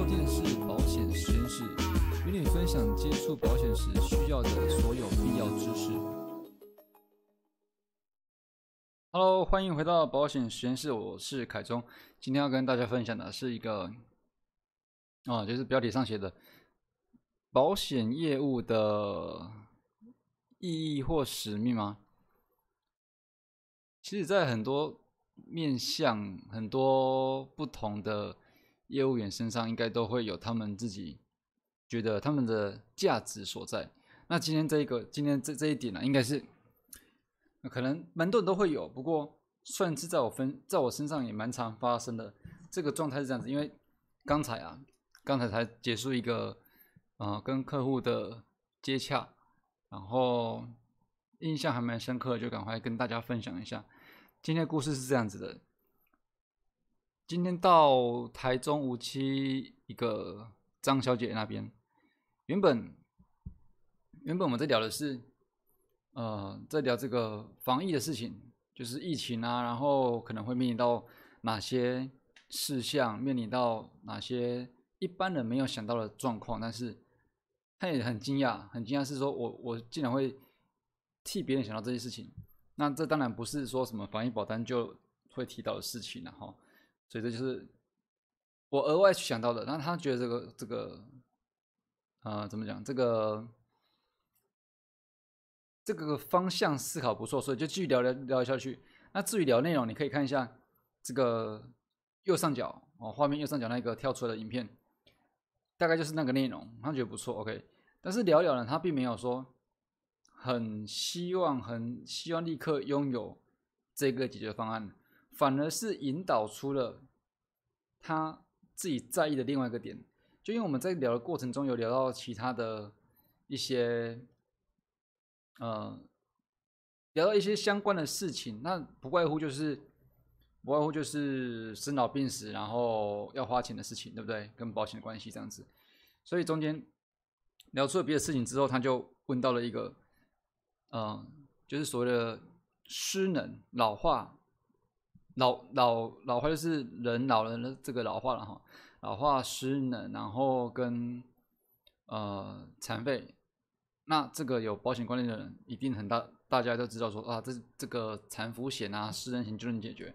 收听的是保险实验室，与你分享接触保险时需要的所有必要知识。Hello，欢迎回到保险实验室，我是凯中。今天要跟大家分享的是一个，哦，就是标题上写的保险业务的意义或使命吗？其实，在很多面向、很多不同的。业务员身上应该都会有他们自己觉得他们的价值所在。那今天这一个，今天这这一点呢，应该是可能蛮多人都会有，不过算是在我分在我身上也蛮常发生的。这个状态是这样子，因为刚才啊，刚才才结束一个呃跟客户的接洽，然后印象还蛮深刻，就赶快跟大家分享一下。今天的故事是这样子的。今天到台中无期一个张小姐那边，原本原本我们在聊的是，呃，在聊这个防疫的事情，就是疫情啊，然后可能会面临到哪些事项，面临到哪些一般人没有想到的状况，但是他也很惊讶，很惊讶是说我我竟然会替别人想到这些事情，那这当然不是说什么防疫保单就会提到的事情了哈。所以这就是我额外去想到的。那他觉得这个这个，呃，怎么讲？这个这个方向思考不错，所以就继续聊聊聊下去。那至于聊内容，你可以看一下这个右上角哦，画面右上角那个跳出来的影片，大概就是那个内容。他觉得不错，OK。但是聊聊呢，他并没有说很希望、很希望立刻拥有这个解决方案。反而是引导出了他自己在意的另外一个点，就因为我们在聊的过程中有聊到其他的一些，呃，聊到一些相关的事情，那不外乎就是不外乎就是生老病死，然后要花钱的事情，对不对？跟保险的关系这样子，所以中间聊出了别的事情之后，他就问到了一个，嗯，就是所谓的失能老化。老老老化就是人老人的这个老化了哈，老化失能，然后跟呃残废，那这个有保险观念的人一定很大，大家都知道说啊，这这个残服险啊，失能险就能解决。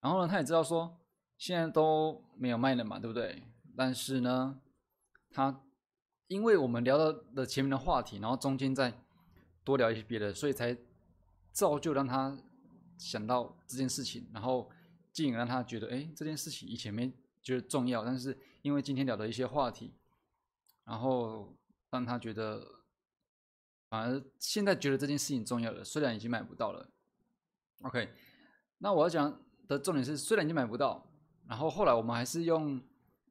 然后呢，他也知道说现在都没有卖了嘛，对不对？但是呢，他因为我们聊到的前面的话题，然后中间再多聊一些别的，所以才造就让他。想到这件事情，然后进而让他觉得，哎，这件事情以前没觉得重要，但是因为今天聊的一些话题，然后让他觉得，反而现在觉得这件事情重要了。虽然已经买不到了，OK，那我要讲的重点是，虽然已经买不到，然后后来我们还是用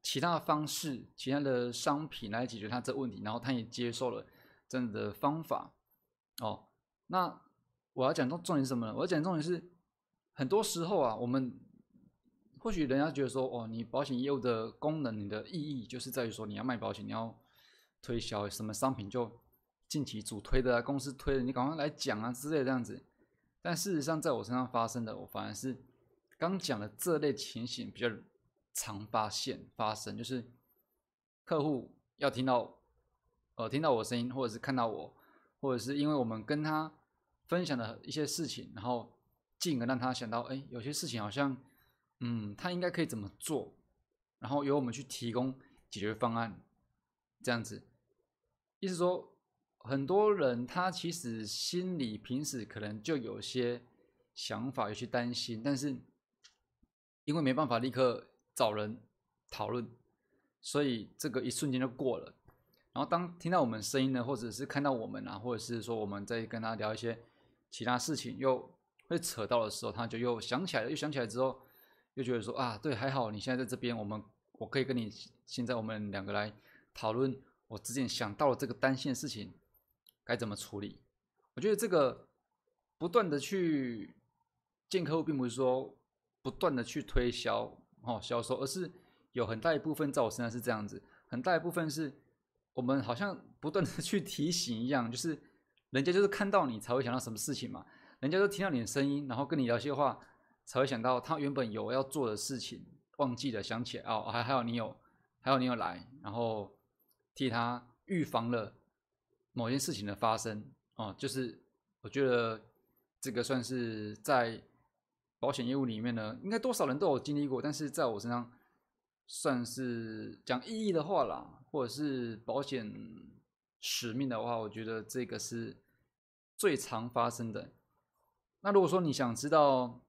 其他的方式、其他的商品来解决他这问题，然后他也接受了这样的方法。哦，那。我要讲重重点是什么呢？我要讲重点是，很多时候啊，我们或许人家觉得说，哦，你保险业务的功能、你的意义，就是在于说你要卖保险，你要推销什么商品，就近期主推的啊，公司推的，你赶快来讲啊之类这样子。但事实上，在我身上发生的，我反而是刚讲的这类情形比较常发现发生，就是客户要听到，呃，听到我声音，或者是看到我，或者是因为我们跟他。分享的一些事情，然后进而让他想到，哎，有些事情好像，嗯，他应该可以怎么做，然后由我们去提供解决方案，这样子。意思说，很多人他其实心里平时可能就有些想法，有些担心，但是因为没办法立刻找人讨论，所以这个一瞬间就过了。然后当听到我们声音呢，或者是看到我们啊，或者是说我们在跟他聊一些。其他事情又会扯到的时候，他就又想起来了，又想起来之后，又觉得说啊，对，还好你现在在这边，我们我可以跟你现在我们两个来讨论我之前想到了这个单线事情该怎么处理。我觉得这个不断的去见客户，并不是说不断的去推销哦销售，而是有很大一部分在我身上是这样子，很大一部分是我们好像不断的去提醒一样，就是。人家就是看到你才会想到什么事情嘛，人家都听到你的声音，然后跟你聊些话，才会想到他原本有要做的事情忘记了，想起来哦，还还有你有还有你有来，然后替他预防了某件事情的发生哦，就是我觉得这个算是在保险业务里面呢，应该多少人都有经历过，但是在我身上算是讲意义的话啦，或者是保险使命的话，我觉得这个是最常发生的。那如果说你想知道，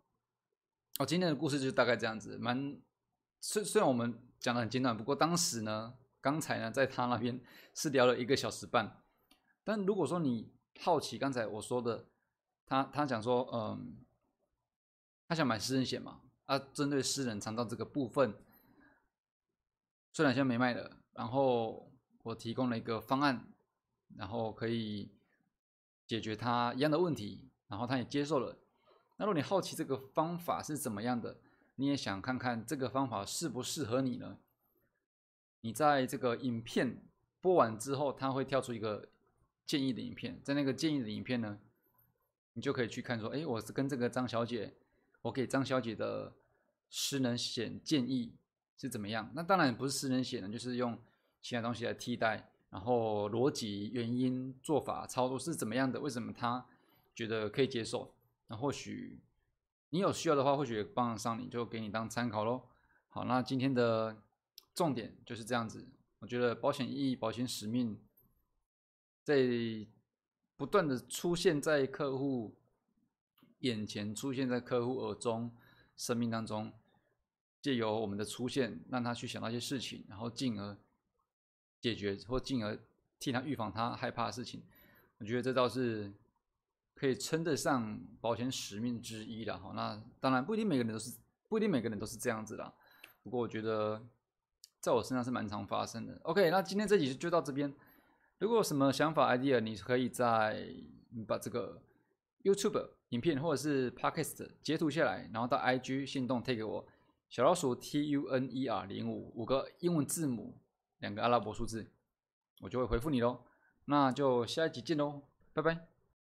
哦，今天的故事就大概这样子，蛮虽虽然我们讲的很简短，不过当时呢，刚才呢，在他那边 是聊了一个小时半。但如果说你好奇刚才我说的，他他讲说，嗯，他想买私人险嘛，啊，针对私人肠道这个部分，虽然现在没卖的，然后我提供了一个方案，然后可以解决他一样的问题，然后他也接受了。那如果你好奇这个方法是怎么样的，你也想看看这个方法适不适合你呢？你在这个影片播完之后，它会跳出一个建议的影片，在那个建议的影片呢，你就可以去看说，哎，我是跟这个张小姐，我给张小姐的失能险建议是怎么样？那当然不是失能险呢，就是用其他东西来替代，然后逻辑、原因、做法、操作是怎么样的？为什么他觉得可以接受？那或许你有需要的话，或许帮得上你，就给你当参考喽。好，那今天的重点就是这样子。我觉得保险意义、保险使命，在不断的出现在客户眼前，出现在客户耳中、生命当中，借由我们的出现，让他去想到一些事情，然后进而解决，或进而替他预防他害怕的事情。我觉得这倒是。可以称得上保险使命之一了哈。那当然不一定每个人都是，不一定每个人都是这样子的。不过我觉得在我身上是蛮常发生的。OK，那今天这集就到这边。如果有什么想法 idea，你可以在你把这个 YouTube 影片或者是 Podcast 截图下来，然后到 IG 行动推给我，小老鼠 T U N E R 零五五个英文字母，两个阿拉伯数字，我就会回复你喽。那就下一集见喽，拜拜。